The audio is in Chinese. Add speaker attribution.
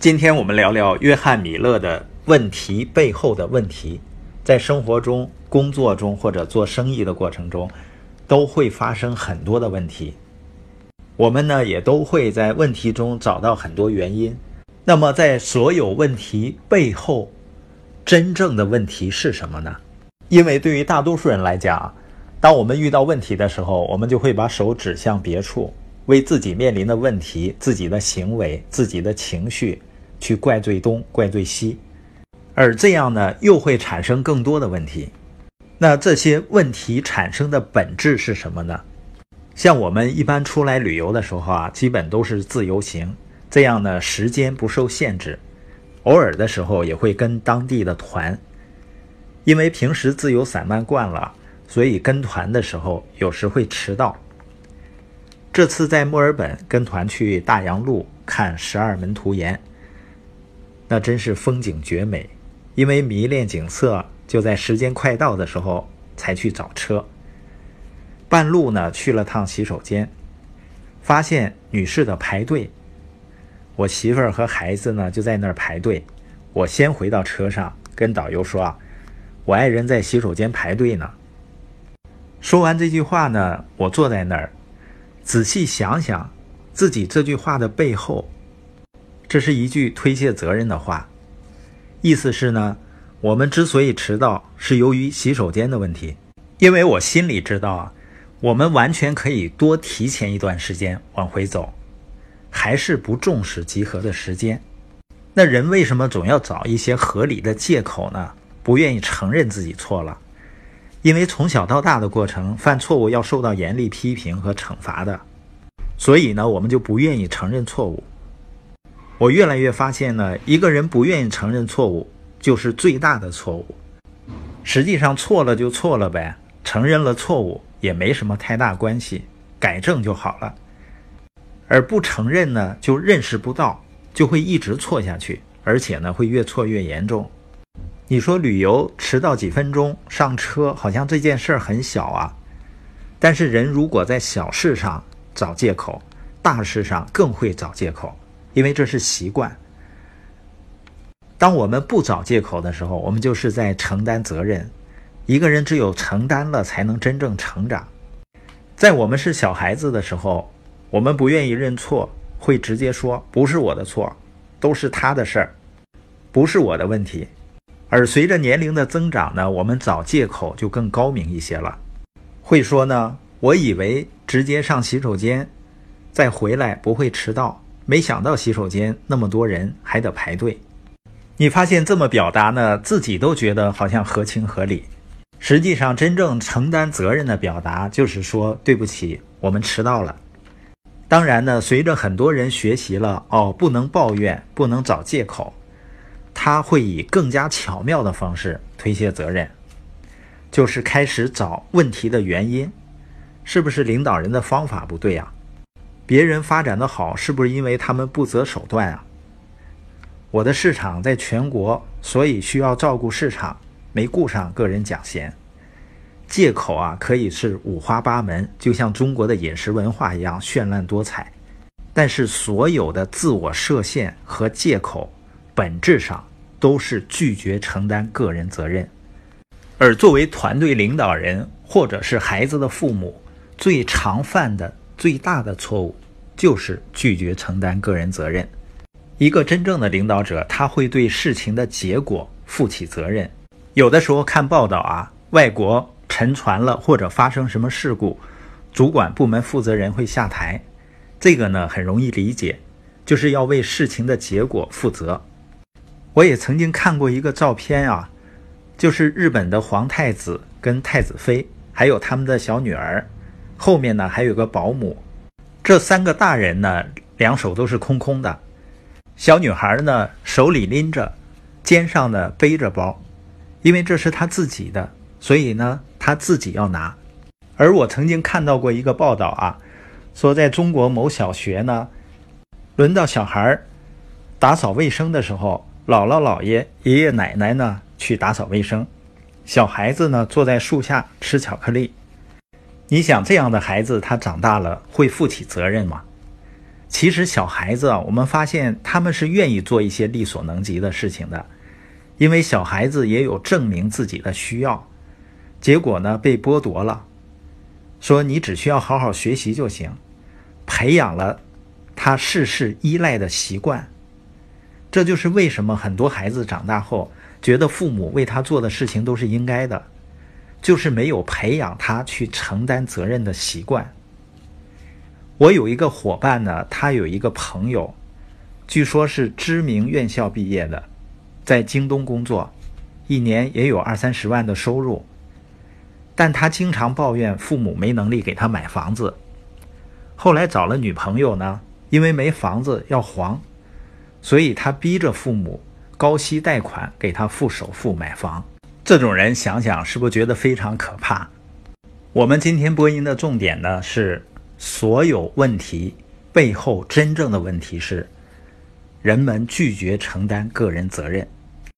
Speaker 1: 今天我们聊聊约翰·米勒的问题背后的问题。在生活中、工作中或者做生意的过程中，都会发生很多的问题。我们呢也都会在问题中找到很多原因。那么，在所有问题背后，真正的问题是什么呢？因为对于大多数人来讲，当我们遇到问题的时候，我们就会把手指向别处，为自己面临的问题、自己的行为、自己的情绪。去怪罪东，怪罪西，而这样呢，又会产生更多的问题。那这些问题产生的本质是什么呢？像我们一般出来旅游的时候啊，基本都是自由行，这样呢，时间不受限制。偶尔的时候也会跟当地的团，因为平时自由散漫惯了，所以跟团的时候有时会迟到。这次在墨尔本跟团去大洋路看十二门徒岩。那真是风景绝美，因为迷恋景色，就在时间快到的时候才去找车。半路呢去了趟洗手间，发现女士的排队，我媳妇儿和孩子呢就在那儿排队。我先回到车上，跟导游说啊，我爱人在洗手间排队呢。说完这句话呢，我坐在那儿，仔细想想自己这句话的背后。这是一句推卸责任的话，意思是呢，我们之所以迟到，是由于洗手间的问题。因为我心里知道啊，我们完全可以多提前一段时间往回走，还是不重视集合的时间。那人为什么总要找一些合理的借口呢？不愿意承认自己错了，因为从小到大的过程，犯错误要受到严厉批评和惩罚的，所以呢，我们就不愿意承认错误。我越来越发现呢，一个人不愿意承认错误，就是最大的错误。实际上错了就错了呗，承认了错误也没什么太大关系，改正就好了。而不承认呢，就认识不到，就会一直错下去，而且呢会越错越严重。你说旅游迟到几分钟上车，好像这件事儿很小啊，但是人如果在小事上找借口，大事上更会找借口。因为这是习惯。当我们不找借口的时候，我们就是在承担责任。一个人只有承担了，才能真正成长。在我们是小孩子的时候，我们不愿意认错，会直接说“不是我的错，都是他的事儿，不是我的问题”。而随着年龄的增长呢，我们找借口就更高明一些了，会说呢：“我以为直接上洗手间，再回来不会迟到。”没想到洗手间那么多人还得排队，你发现这么表达呢，自己都觉得好像合情合理。实际上，真正承担责任的表达就是说对不起，我们迟到了。当然呢，随着很多人学习了哦，不能抱怨，不能找借口，他会以更加巧妙的方式推卸责任，就是开始找问题的原因，是不是领导人的方法不对呀？别人发展的好，是不是因为他们不择手段啊？我的市场在全国，所以需要照顾市场，没顾上个人奖衔。借口啊，可以是五花八门，就像中国的饮食文化一样绚烂多彩。但是，所有的自我设限和借口，本质上都是拒绝承担个人责任。而作为团队领导人或者是孩子的父母，最常犯的。最大的错误就是拒绝承担个人责任。一个真正的领导者，他会对事情的结果负起责任。有的时候看报道啊，外国沉船了或者发生什么事故，主管部门负责人会下台。这个呢很容易理解，就是要为事情的结果负责。我也曾经看过一个照片啊，就是日本的皇太子跟太子妃，还有他们的小女儿。后面呢还有个保姆，这三个大人呢两手都是空空的，小女孩呢手里拎着，肩上呢背着包，因为这是她自己的，所以呢她自己要拿。而我曾经看到过一个报道啊，说在中国某小学呢，轮到小孩打扫卫生的时候，姥姥姥爷爷爷奶奶呢去打扫卫生，小孩子呢坐在树下吃巧克力。你想这样的孩子，他长大了会负起责任吗？其实小孩子啊，我们发现他们是愿意做一些力所能及的事情的，因为小孩子也有证明自己的需要，结果呢被剥夺了，说你只需要好好学习就行，培养了他事事依赖的习惯，这就是为什么很多孩子长大后觉得父母为他做的事情都是应该的。就是没有培养他去承担责任的习惯。我有一个伙伴呢，他有一个朋友，据说是知名院校毕业的，在京东工作，一年也有二三十万的收入。但他经常抱怨父母没能力给他买房子。后来找了女朋友呢，因为没房子要还，所以他逼着父母高息贷款给他付首付买房。这种人想想是不是觉得非常可怕？我们今天播音的重点呢是，所有问题背后真正的问题是，人们拒绝承担个人责任。